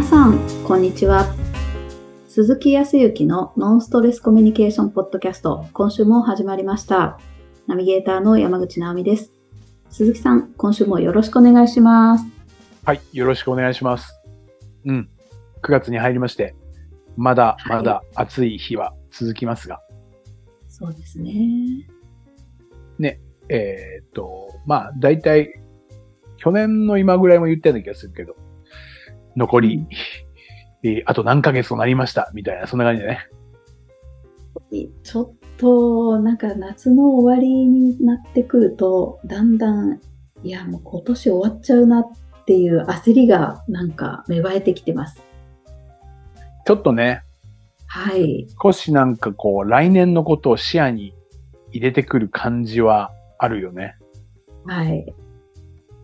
皆さん、こんにちは。鈴木康之のノンストレスコミュニケーションポッドキャスト、今週も始まりました。ナビゲーターの山口直美です。鈴木さん、今週もよろしくお願いします。はい、よろしくお願いします。うん。9月に入りまして、まだはいまだ暑い日は続きますが、そうですね。えーっと、まあ、だいたい、去年の今ぐらいも言ったような気がするけど、残り、えーあと何ヶ月となりました、みたいな、そんな感じでね。ちょっと、なんか夏の終わりになってくると、だんだん、いや、もう今年終わっちゃうなっていう焦りがなんか芽生えてきてます。ちょっとね、はい。少しなんかこう、来年のことを視野に入れてくる感じはあるよね。はい。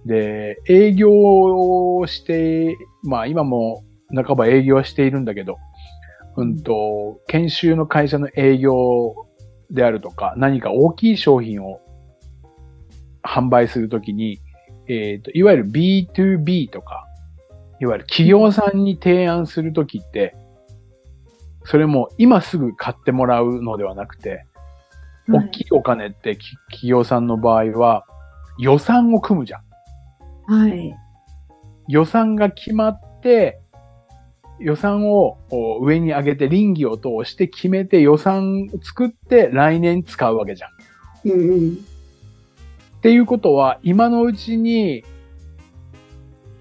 で、営業をして、まあ今も半ば営業はしているんだけど、うんと、研修の会社の営業であるとか、何か大きい商品を販売するときに、えっ、と、いわゆる B2B とか、いわゆる企業さんに提案するときって、それも今すぐ買ってもらうのではなくて、大きいお金ってき企業さんの場合は予算を組むじゃん。はい。予算が決まって、予算を上に上げて臨機を通して決めて予算作って来年使うわけじゃん。っうんうん。ていうことは今のうちに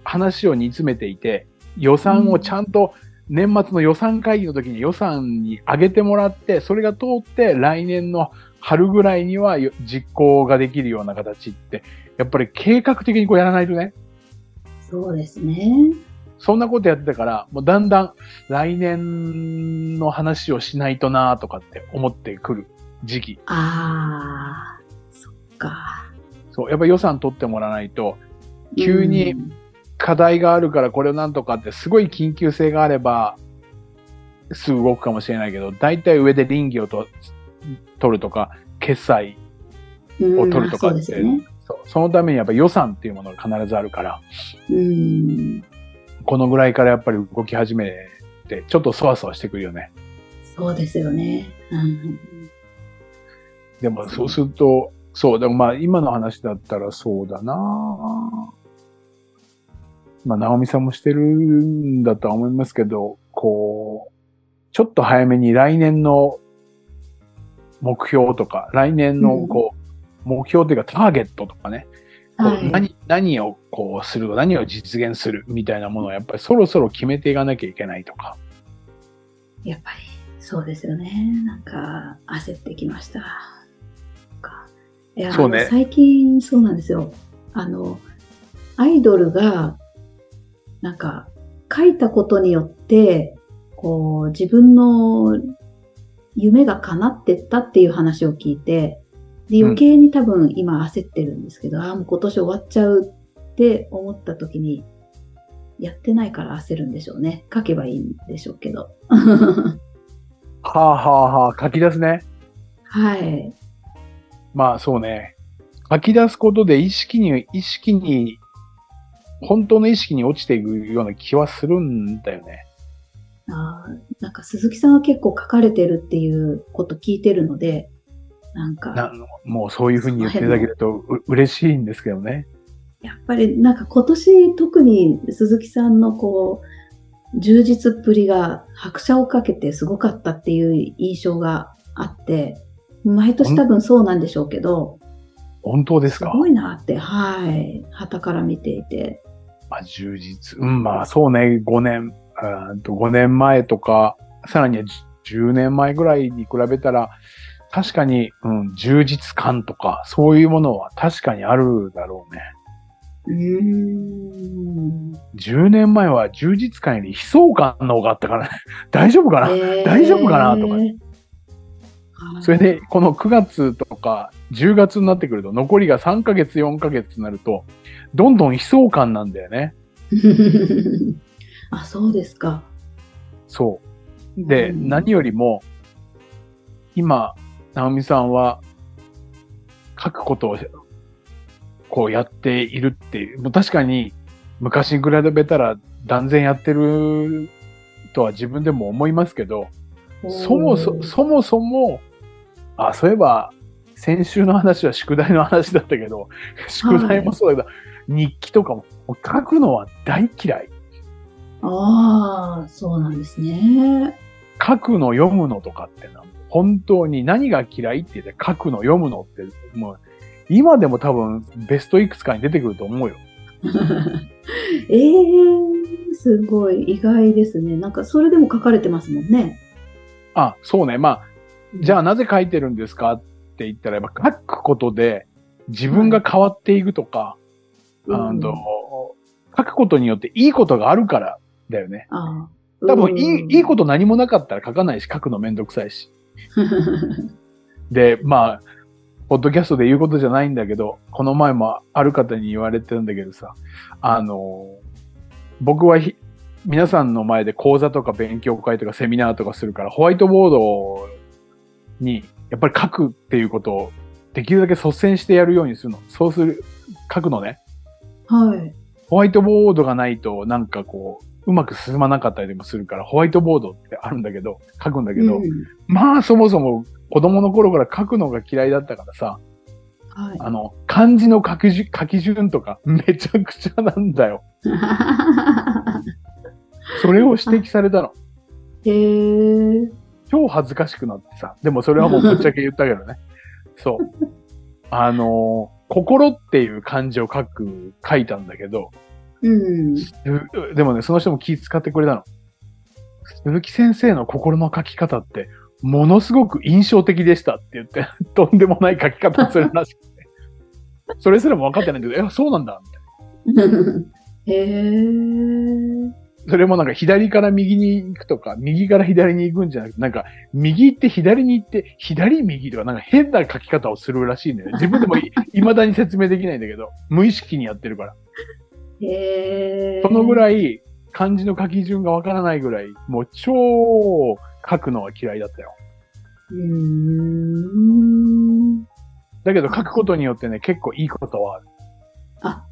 話を煮詰めていて予算をちゃんと年末の予算会議の時に予算に上げてもらってそれが通って来年の春ぐらいにはよ実行ができるような形ってやっぱり計画的にこうやらないとねそうですね。そんなことやってたから、もうだんだん来年の話をしないとなとかって思ってくる時期。ああ、そっか。そう、やっぱり予算取ってもらわないと、急にうん課題があるからこれをなんとかってすごい緊急性があれば、すぐ動くかもしれないけど、だいたい上で臨機をと取るとか、決済うんを取るとかって、ですよね。そのためにやっぱ予算っていうものが必ずあるから、うん。このぐらいからやっぱり動き始めて、ちょっとそわそわしてくるよね。そうですよね。うん。でもそうすると、そう、でもまあ今の話だったらそうだなまあ、直美さんもしてるんだとは思いますけど、こう、ちょっと早めに来年の目標とか、来年のこう、目標というかターゲットとかね、はい何、何をこうする、何を実現するみたいなものをやっぱりそろそろ決めていかなきゃいけないとか。やっぱり、そうですよね。なんか、焦ってきました。いや、そうね最近、そうなんですよ。あの、アイドルが、なんか、書いたことによって、こう、自分の夢が叶ってったっていう話を聞いて、で、余計に多分今焦ってるんですけど、ああ、もう今年終わっちゃうって思った時に、やってないから焦るんでしょうね。書けばいいんでしょうけど。はあはあはあ、書き出すね。はい。まあそうね。書き出すことで意識に、意識に、本当の意識に落ちていくような気はするんだよね。あーなんか鈴木さんは結構書かれてるっていうこと聞いてるので、なんか、なもうそういうふうに言っていただけるとう嬉しいんですけどね。やっぱりなんか今年特に鈴木さんのこう、充実っぷりが拍車をかけてすごかったっていう印象があって、毎年多分そうなんでしょうけど、本当ですか？ごいなって、はい、旗から見ていて。まあ充実。うん、まあそうね。5年、あーと5年前とか、さらには10年前ぐらいに比べたら、確かに、うん、充実感とか、そういうものは確かにあるだろうね。うーん。10年前は充実感より悲壮感の方があったからね。大丈夫かな、えー大丈夫かな？とかはいそれで、この9月とか10月になってくると、残りが3ヶ月、4ヶ月になると、どんどん悲壮感なんだよね。あ、そうですか。そう。で、うん何よりも、今、直美さんは、書くことを、こうやっているっていう、もう確かに、昔に比べたら、断然やってるとは自分でも思いますけど、そもそ、そもそも、あ、そういえば、先週の話は宿題の話だったけど、宿題もそうだけど、日記とかも書くのは大嫌い。ああ、そうなんですね。書くの読むのとかってな、本当に何が嫌いって言って書くの読むのって、もう、今でも多分ベストいくつかに出てくると思うよ。え えー、すごい意外ですね。なんかそれでも書かれてますもんね。あ、そうね。まあ、じゃあなぜ書いてるんですかって言ったら、やっぱ書くことで自分が変わっていくとか、あの、書くことによっていいことがあるからだよね。あ多分いい、いいこと何もなかったら書かないし、書くのめんどくさいし。で、まあ、ポッドキャストで言うことじゃないんだけど、この前もある方に言われてるんだけどさ、あの、僕は皆さんの前で講座とか勉強会とかセミナーとかするから、ホワイトボードにやっぱり書くっていうことをできるだけ率先してやるようにするの。そうする、書くのね。はい。ホワイトボードがないとなんかこう、うまく進まなかったりもするから、ホワイトボードってあるんだけど、書くんだけど、うん、まあそもそも子供の頃から書くのが嫌いだったからさ、はい、あの、漢字の書き順書き順とか めちゃくちゃなんだよ。それを指摘されたの。へえ。超恥ずかしくなってさ。でもそれはもうぶっちゃけ言ったけどね。そう。あの、心っていう漢字を書く、書いたんだけど、うん。でもね、その人も気使ってくれたの。鈴木先生の心の書き方って、ものすごく印象的でしたって言って、とんでもない書き方をするらしくて。それすらも分かってないんだけど、え、そうなんだみたいな。へー。それもなんか左から右に行くとか、右から左に行くんじゃなくて、なんか右行って左に行って、左右とかなんか変な書き方をするらしいんだよね。自分でも 未だに説明できないんだけど、無意識にやってるから。へそのぐらい漢字の書き順がわからないぐらい、もう超書くのは嫌いだったよ。うーん。だけど書くことによってね、結構いいことはある。あ、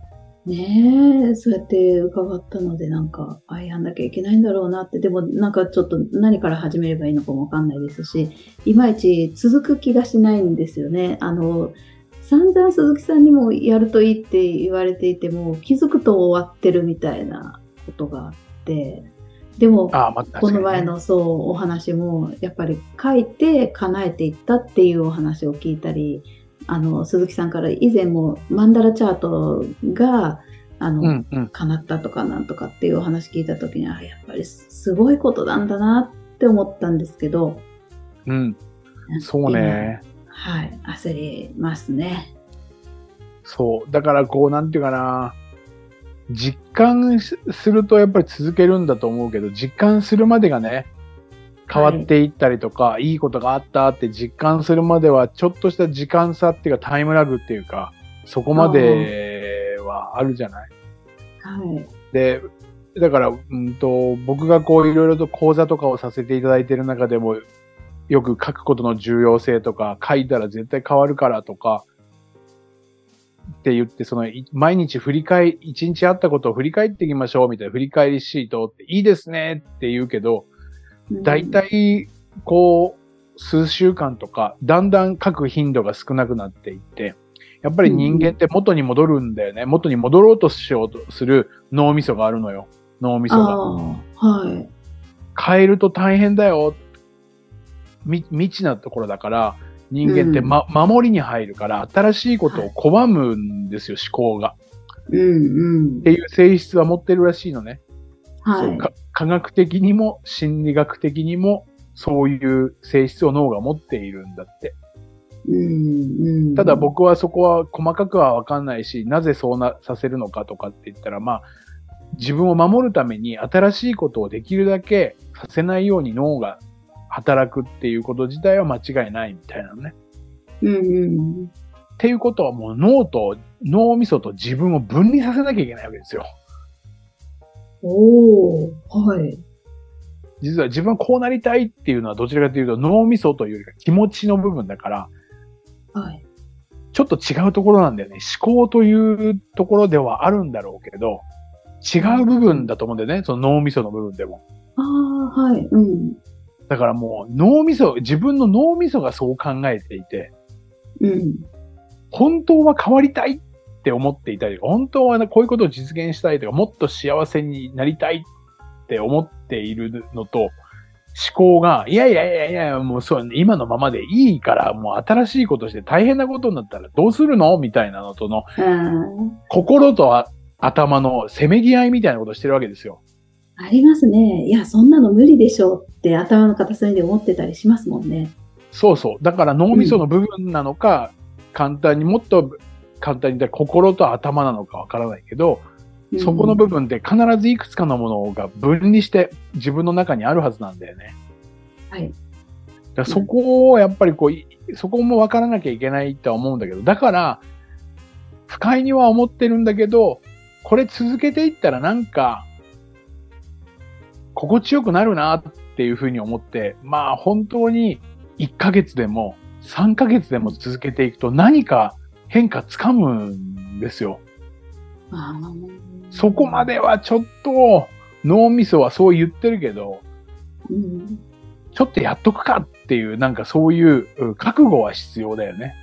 ねえ、そうやって伺ったので、なんか、あ、やんなきゃいけないんだろうなって、でもなんかちょっと何から始めればいいのかもわかんないですし、いまいち続く気がしないんですよね。あの、散々鈴木さんにもやるといいって言われていても、気づくと終わってるみたいなことがあって、でも、この前のそうお話も、やっぱり書いて叶えていったっていうお話を聞いたり、あの、鈴木さんから以前もマンダラチャートが、あの、うんうん、叶ったとかなんとかっていうお話聞いた時には、やっぱりすごいことなんだなって思ったんですけど。うん。そうね。はい。焦りますね。そう。だからこう、なんていうかな。実感するとやっぱり続けるんだと思うけど、実感するまでがね、変わっていったりとか、はい、いいことがあったって実感するまでは、ちょっとした時間差っていうかタイムラグっていうか、そこまではあるじゃない？はい。で、だから、うんと、僕がこういろいろと講座とかをさせていただいている中でも、よく書くことの重要性とか、書いたら絶対変わるからとか、って言って、その、毎日振り返り、一日あったことを振り返っていきましょうみたいな振り返りシートっていいですねって言うけど、大体、こう、数週間とか、だんだん書く頻度が少なくなっていって、やっぱり人間って元に戻るんだよね。元に戻ろうとしようとする脳みそがあるのよ。脳みそが。はい。変えると大変だよ。未知なところだから、人間って、ま、うん、守りに入るから、新しいことを拒むんですよ、はい、思考が。うんうん。っていう性質は持ってるらしいのね。はい。科学的にも心理学的にもそういう性質を脳が持っているんだって。うんうん、ただ僕はそこは細かくはわかんないし、なぜそうなさせるのかとかって言ったら、まあ、自分を守るために新しいことをできるだけさせないように脳が働くっていうこと自体は間違いないみたいなのね。うんうん、っていうことはもう脳と、脳みそと自分を分離させなきゃいけないわけですよ。おはい。実は自分はこうなりたいっていうのはどちらかというと脳みそというよりか気持ちの部分だから、はい。ちょっと違うところなんだよね。思考というところではあるんだろうけど、違う部分だと思うんだよね。その脳みその部分でも。ああ、はい。うん。だからもう脳みそ、自分の脳みそがそう考えていて、うん。本当は変わりたいって思っていたり、本当はねこういうことを実現したいとか、もっと幸せになりたいって思っているのと、思考が、いやいやいやいや、もうそう、今のままでいいから、もう新しいことして大変なことになったらどうするのみたいなのとの、あ心とあ頭のせめぎ合いみたいなことをしてるわけですよ。あ、ありますね。いや、そんなの無理でしょうって頭の片隅で思ってたりしますもんね。そうそう。だから脳みその部分なのか、簡単にもっと簡単に言ったら心と頭なのかわからないけど、うんそこの部分って必ずいくつかのものが分離して自分の中にあるはずなんだよね。はい。だそこをやっぱりこう、いそこも分からなきゃいけないとは思うんだけど、だから、不快には思ってるんだけど、これ続けていったらなんか、心地よくなるなっていうふうに思って、まあ本当に1ヶ月でも3ヶ月でも続けていくと何か変化つかむんですよ。そこまではちょっと脳みそはそう言ってるけど、うん。ちょっとやっとくかっていう、なんかそういううん覚悟は必要だよね。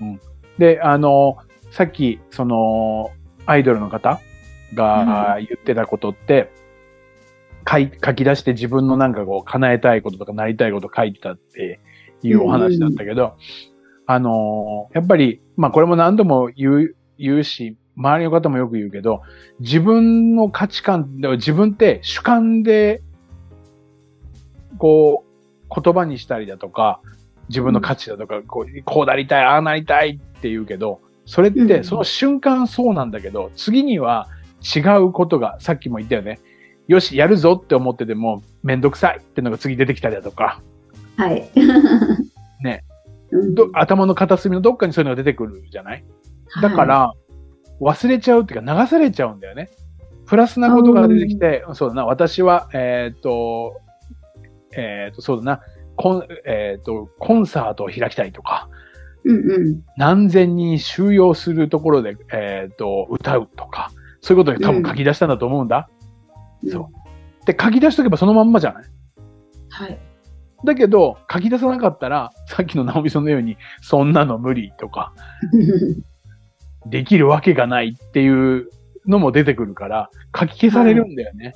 うん。で、あの、さっき、その、アイドルの方が言ってたことって、書い書き出して自分のなんかこう、叶えたいこととかなりたいこと書いてたっていうお話だったけど、あの、やっぱり、まあこれも何度も言う、言うし、周りの方もよく言うけど、自分の価値観自分って主観で、こう、言葉にしたりだとか、自分の価値だとか、こう、こうなりたい、ああなりたいって言うけど、それっうんてその瞬間そうなんだけど、次には違うことが、さっきも言ったよね。よし、やるぞって思ってても、めんどくさいってのが次出てきたりだとか、はい。ね。頭の片隅のどっかにそういうのが出てくるじゃない？だか、はら、忘れちゃうっていうか流されちゃうんだよね。プラスなことが出てきて、そうだな、私は、えーっと、えーっと、そうだな、コン、えーっと、コンサートを開きたいとか、いうんうん。何千人収容するところで、えーっと、歌うとか、そういうことで多分書き出したんだと思うんだ。そうで、書き出しとけばそのまんまじゃない？はい。だけど、書き出さなかったら、さっきの直美さんのように、そんなの無理とか、できるわけがないっていうのも出てくるから、書き消されるんだよね。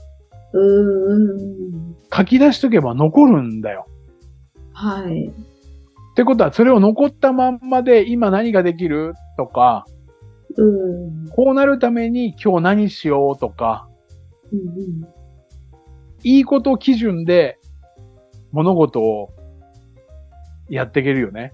うーん。書き出しとけば残るんだよ。はい。ってことは、それを残ったまんまで今何ができる？とか、うん。こうなるために今日何しようとか、うんうん。いいこと基準で物事をやっていけるよね。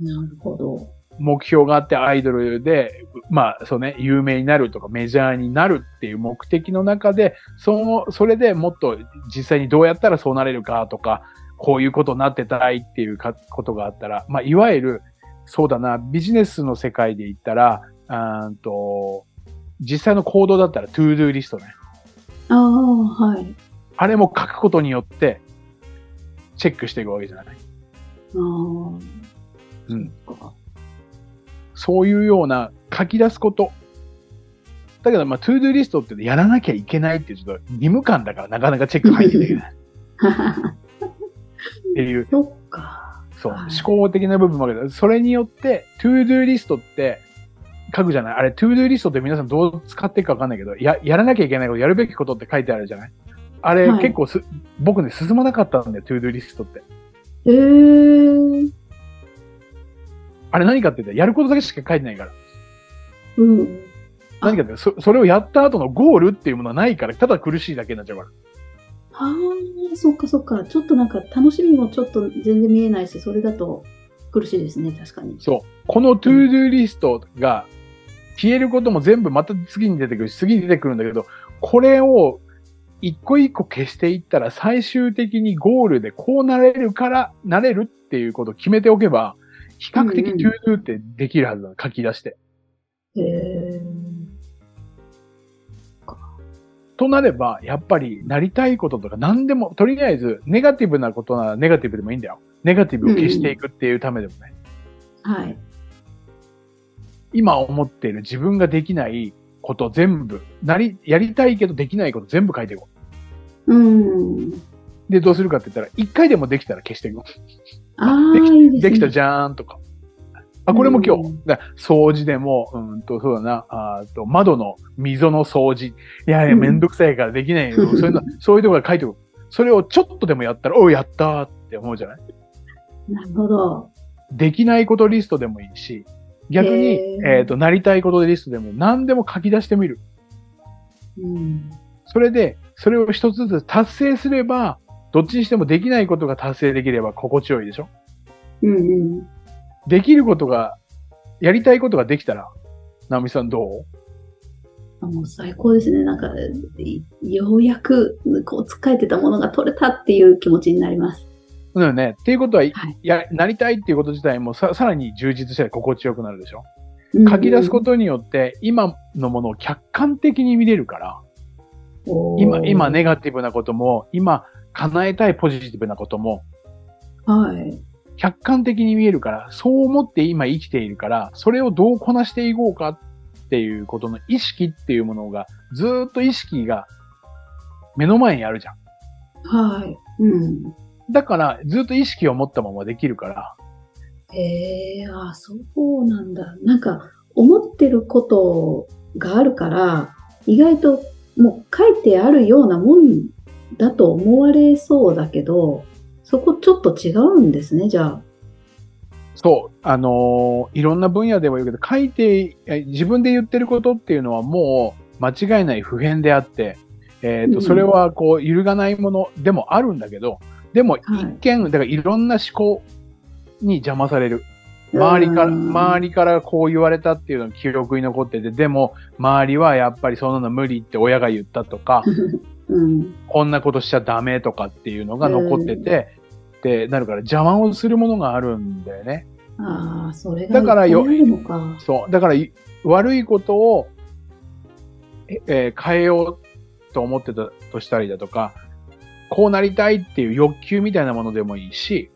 なるほど。目標があってアイドルで、まあ、そうね、有名になるとかメジャーになるっていう目的の中で、その、それでもっと実際にどうやったらそうなれるかとか、こういうことになってたいっていうかことがあったら、まあ、いわゆる、そうだな、ビジネスの世界で言ったら、あと、実際の行動だったらトゥードゥーリストね。ああ、はい。あれも書くことによって、チェックしていくわけじゃない。ああ。うん。そういうような書き出すこと。だけど、まあ、トゥードゥーリストってやらなきゃいけないっていうちょっと義務感だからなかなかチェック入っていけないっていう、そっか。そう、はい思考的な部分もあるけど、それによって、トゥードゥーリストって書くじゃない？あれ、トゥードゥーリストって皆さんどう使っていくかわかんないけど、や、やらなきゃいけないこと、やるべきことって書いてあるじゃない？あれ、はい結構す、僕ね、進まなかったんだよ、トゥードゥーリストって。ええー。あれ何かって言ったら、やることだけしか書いてないから。うん。あ何かって、そそれをやった後のゴールっていうものはないから、ただ苦しいだけになっちゃうから。ああ、そっかそっか。ちょっとなんか楽しみもちょっと全然見えないし、それだと苦しいですね、確かに。そう。このトゥードゥーリストが消えることも全部また次に出てくるし、次に出てくるんだけど、これを一個一個消していったら最終的にゴールでこうなれるから、なれるっていうことを決めておけば、比較的トゥードゥってできるはずだ。書き出して。へえ。となれば、やっぱりなりたいこととか何でも、とりあえずネガティブなことならネガティブでもいいんだよ。ネガティブを消していくっていうためでもね。はい。今思っている自分ができないこと全部、なり、やりたいけどできないこと全部書いていこう。うん。で、どうするかって言ったら、一回でもできたら消していこう。ああ、できいいですね。できたじゃーんとか。あ、これも今日。だ掃除でも、うんと、そうだな、あと、窓の溝の掃除。いやいや、めんどくさいからできないよ。そういうの、そういうところが書いておく。それをちょっとでもやったら、おう、やったーって思うじゃない？なるほど。できないことリストでもいいし、逆に、えっ、と、なりたいことリストでも何でも書き出してみる。うん。それで、それを一つずつ達成すれば、どっちにしてもできないことが達成できれば心地よいでしょ？うんうん。できることが、やりたいことができたら、ナオミさんどう？あもう最高ですね。なんか、いようやく、こう、使えてたものが取れたっていう気持ちになります。だよね。っていうことは、はいや、なりたいっていうこと自体もささらに充実して心地よくなるでしょ？うん書き出すことによって、今のものを客観的に見れるから、今、今ネガティブなことも、今叶えたいポジティブなことも、はい。客観的に見えるから、そう思って今生きているから、それをどうこなしていこうかっていうことの意識っていうものが、ずーっと意識が目の前にあるじゃん。はい。うん。だから、ずっと意識を持ったままできるから、へえ、あ、そうなんだ。なんか、思ってることがあるから、意外ともう書いてあるようなもんだと思われそうだけど、そこちょっと違うんですね、じゃあ。そう、あのーいろんな分野では言うけど、書いて、え自分で言ってることっていうのはもう間違いない普遍であって、えっ、と、うんそれはこう、揺るがないものでもあるんだけど、でもはい一見、だからいろんな思考に邪魔される。周りから、うん周りからこう言われたっていうのが記憶に残ってて、でも、周りはやっぱりそんなの無理って親が言ったとか、うん。こんなことしちゃダメとかっていうのが残ってて、で、なるから邪魔をするものがあるんだよね。ああ、それがだからよ。そう。だからい、悪いことを、ええー変えようと思ってたとしたりだとか、こうなりたいっていう欲求みたいなものでもいいし、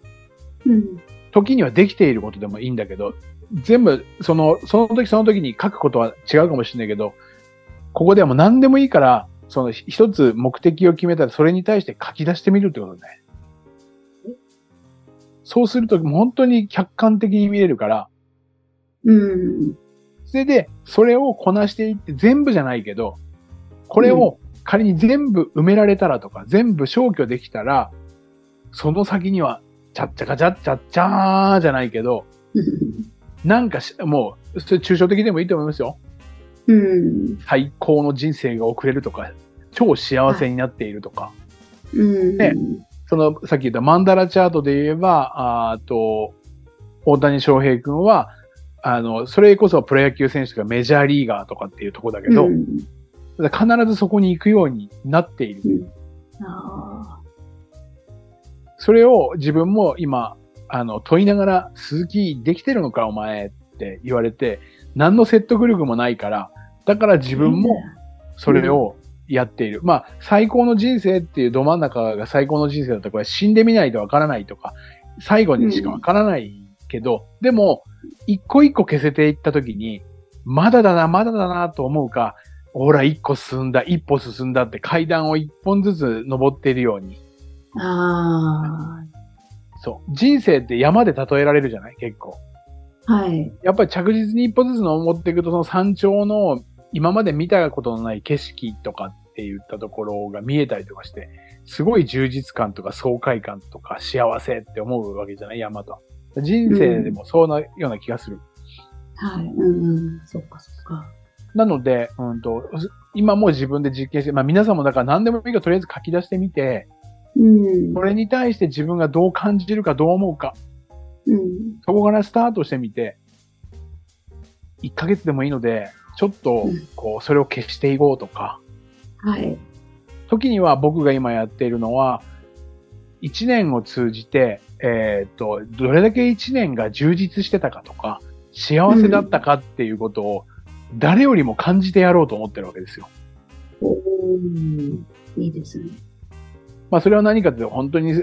うん。時にはできていることでもいいんだけど、全部、その、その時その時に書くことは違うかもしれないけど、ここではもう何でもいいから、その一つ目的を決めたらそれに対して書き出してみるってことね。そうすると本当に客観的に見れるから、うん。それで、それをこなしていって、全部じゃないけど、これを仮に全部埋められたらとか、全部消去できたら、その先には、ちゃっちゃかちゃっちゃっちゃーじゃないけど、なんかし、もう、それ抽象的でもいいと思いますよ。うん。最高の人生が送れるとか、超幸せになっているとか、うん。ねその、さっき言ったマンダラチャートで言えば、あーと、大谷翔平君は、あの、それこそプロ野球選手とかメジャーリーガーとかっていうところだけど、うん必ずそこに行くようになっている。あそれを自分も今、あの、問いながら、鈴木できてるのかお前って言われて、何の説得力もないから、だから自ー分もそれをやっている。まあ、最高の人生っていうど真ん中が最高の人生だったら、これ死んでみないとわからないとか、最後にしかわからないけど、でも、一個一個消せていったときに、まだだな、まだだなと思うか、ほら、一個進んだ、一歩進んだって階段を一本ずつ登っているように。あそう。人生って山で例えられるじゃない？結構。あ。はい。やっぱり着実に一歩ずつ登っていくと、その山頂の今まで見たことのない景色とかって言ったところが見えたりとかして、すごい充実感とか爽快感とか幸せって思うわけじゃない？山と。人生でもそうなような気がする。はい。うんうん。そっかそっか。なので、うんと、今もう自分で実験して、まあ皆さんもだから何でもいいからとりあえず書き出してみて、うん。これに対して自分がどう感じるかどう思うか、うん。そこからスタートしてみて、1ヶ月でもいいので、ちょっとうん、こう、それを消していこうとか、はい。時には僕が今やっているのは、1年を通じて、えっ、と、どれだけ1年が充実してたかとか、幸せだったかっていうことを、誰よりも感じてやろうと思ってるわけですよ。おーいいですね。まあ、それは何かというと、本当に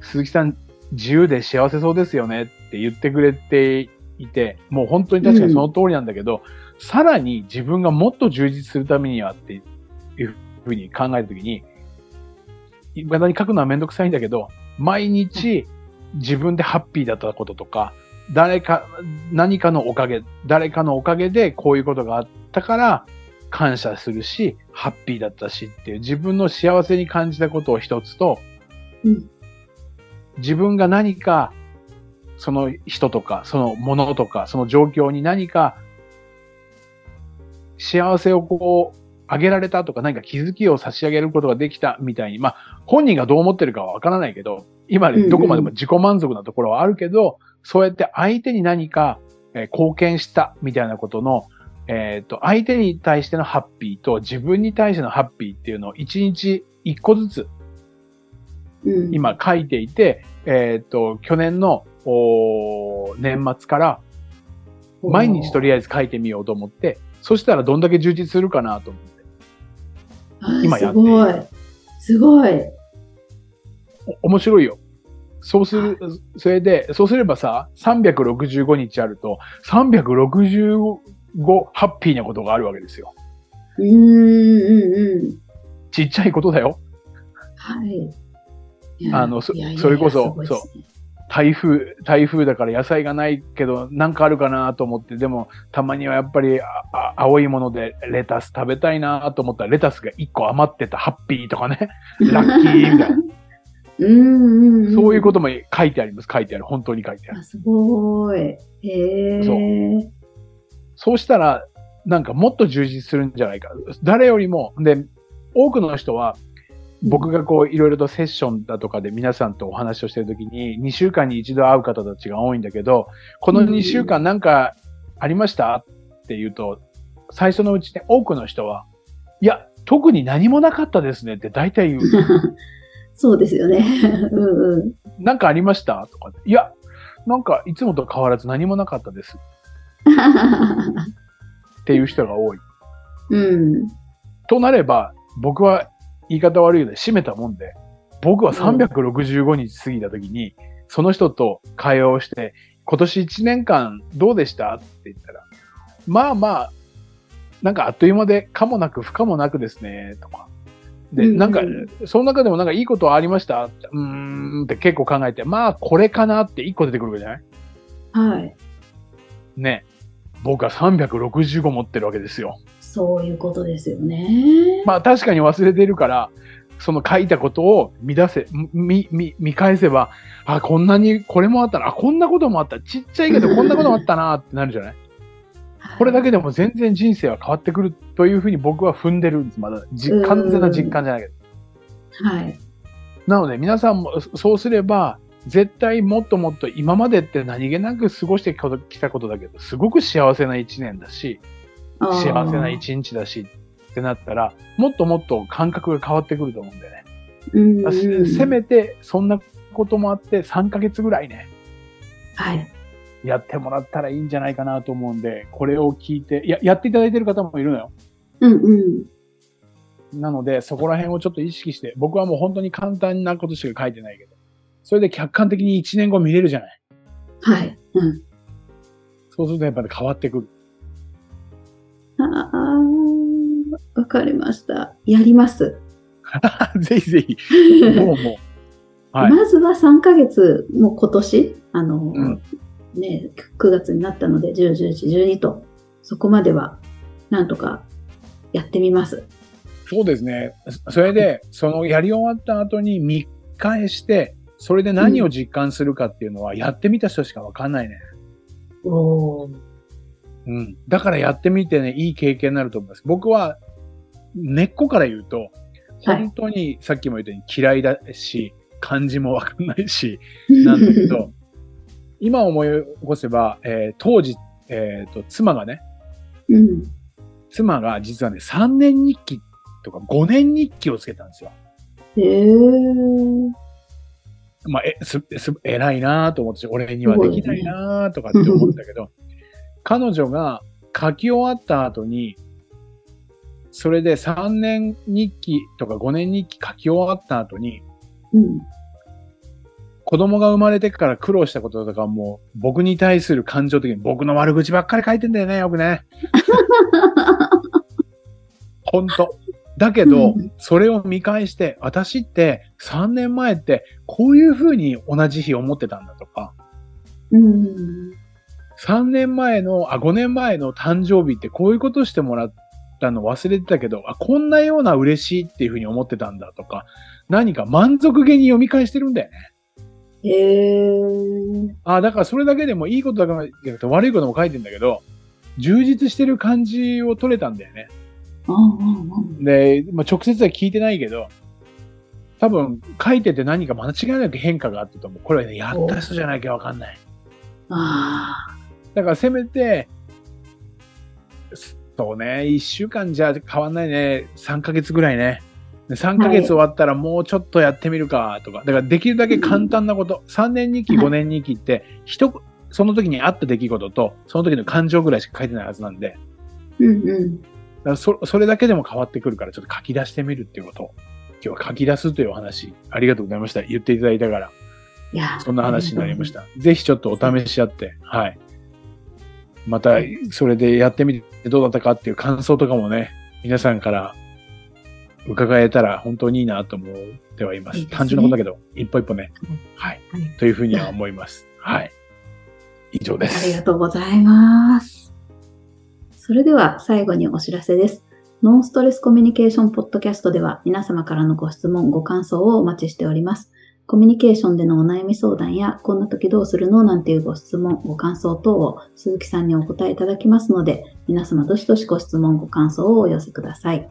鈴木さん、自由で幸せそうですよねって言ってくれていて、もう本当に確かにその通りなんだけど、さらに自分がもっと充実するためにはっていうふうに考えたときに、いまだに書くのはめんどくさいんだけど、毎日自分でハッピーだったこととか、誰か、何かのおかげ、誰かのおかげでこういうことがあったから感謝するし、ハッピーだったしっていう自分の幸せに感じたことを一つと、うん。自分が何かその人とか、そのものとか、その状況に何か幸せをこう、あげられたとか何か気づきを差し上げることができたみたいに、まあ本人がどう思ってるかはわからないけど、今でどこまでも自己満足なところはあるけど、そうやって相手に何か、えー貢献したみたいなことの、えっ、と、相手に対してのハッピーと自分に対してのハッピーっていうのを一日一個ずつうん、今書いていて、えっ、と、去年の年末から毎日とりあえず書いてみようと思って、そしたらどんだけ充実するかなと思って。あ今やってすごい。すごい。お面白いよ。そうする、それで、そうすればさ、365日あると、365ハッピーなことがあるわけですよ。うんうんうん。ちっちゃいことだよ。はい。いやあのそそれこそすごいですね台風、台風だから野菜がないけど、なんかあるかなと思って、でも、たまにはやっぱり、青いものでレタス食べたいなと思ったら、レタスが1個余ってたハッピーとかね、ラッキーみたいな。うんうんうん。そういうことも書いてあります。書いてある。本当に書いてある。あ、すごい。へえ。そうそうしたら、なんかもっと充実するんじゃないか。誰よりも、で、多くの人は、僕がこういろいろとセッションだとかで皆さんとお話をしてるときに2週間に一度会う方たちが多いんだけど、この2週間なんかありました？って言うと、最初のうちね、多くの人は、いや、特に何もなかったですねって大体言う。そうですよね。うんうん。なんかありました？とか。いや、なんかいつもと変わらず何もなかったです っていう人が多い。うん。となれば、僕は言い方悪いけど、締めたもんで、僕は365日過ぎた時に、その人と会話をして、今年1年間どうでした？って言ったら、まあまあ、なんかあっという間で、かもなく不可もなくですね、とか。で、なんか、その中でもなんかいいことはありました？うーんって結構考えて、まあこれかなって1個出てくるわけじゃない？はい。ね。僕は365持ってるわけですよ。そういうことですよね。まあ確かに忘れてるから、その書いたことを見出せ、見、見、見返せば、あ、こんなに、これもあったな、あ、こんなこともあった。ちっちゃいけどこんなこともあったなってなるじゃない？これだけでも全然人生は変わってくるというふうに僕は踏んでるんです。まだ、完全な実感じゃないけど。はい。なので皆さんもそうすれば、絶対もっともっと今までって何気なく過ごしてきたことだけど、すごく幸せな一年だし、幸せな一日だしってなったら、もっともっと感覚が変わってくると思うんだよね。うんせめて、そんなこともあって、3ヶ月ぐらいね、はい。やってもらったらいいんじゃないかなと思うんで、これを聞いて、いや、やっていただいてる方もいるのよ。うんうん。なので、そこら辺をちょっと意識して、僕はもう本当に簡単なことしか書いてないけど、それで客観的に1年後見れるじゃない。はい。うん。そうするとやっぱり変わってくる。ああ、わかりました。やります。ぜひぜひ、もうもう。はい。まずは3ヶ月、もう今年、あの、うんね、9月になったので、10、11、12と、そこまでは、なんとかやってみます。そうですね。それで、そのやり終わった後に見返して、それで何を実感するかっていうのは、やってみた人しかわかんないね。おーうん。だからやってみてね、いい経験になると思います。僕は、根っこから言うと、はい本当にさっきも言ったように嫌いだし、漢字もわかんないし、なんだけど、今思い起こせば、えー当時、えっ、と、妻がね、うん。妻が実はね、3年日記とか5年日記をつけたんですよ。へー。まあ、え、す、す、偉いなと思って、俺にはできないなとかって思ったけど、彼女が書き終わった後に、それで3年日記とか5年日記書き終わった後に、うん。子供が生まれてから苦労したこととかも、僕に対する感情的に僕の悪口ばっかり書いてんだよね、よくね。本当だけど、それを見返して、私って3年前ってこういう風に同じ日思ってたんだとか、うん。3年前の、あ、5年前の誕生日ってこういうことしてもらったの忘れてたけど、あ、こんなような嬉しいっていう風に思ってたんだとか、何か満足げに読み返してるんだよね。へー。あ、だからそれだけでもいいことだけじゃなくて悪いことも書いてんだけど、充実してる感じを取れたんだよね。うんうんうん。で、まあ、直接は聞いてないけど、多分書いてて何か間違いなく変化があったと思う。これはね、やった人じゃなきゃわかんない。あだからせめて、そうね、一週間じゃ変わんないね。3ヶ月ぐらいね。で3ヶ月終わったらもうちょっとやってみるかとか。だからできるだけ簡単なこと。3年日記、はい5年日記って、人、その時にあった出来事と、その時の感情ぐらいしか書いてないはずなんで、ー。うんうん。だからそそれだけでも変わってくるから、ちょっと書き出してみるっていうことを。今日は書き出すというお話、ありがとうございました。言っていただいたから。いや。そんな話になりましたた。ぜひちょっとお試しあって、はい。また、それでやってみてどうだったかっていう感想とかもね、皆さんから伺えたら本当にいいなと思ってはいます。いいですね単純なことだけど、一歩一歩ね。はい。はいというふうには思います。はい。以上でありがす。とうございます。それでは最後にお知らせです。ノンストレスコミュニケーションポッドキャストでは皆様からのご質問、ご感想をお待ちしております。コミュニケーションでのお悩み相談や、こんな時どうするのなんていうご質問、ご感想等を鈴木さんにお答えいただきますので、皆様どしどしご質問、ご感想をお寄せください。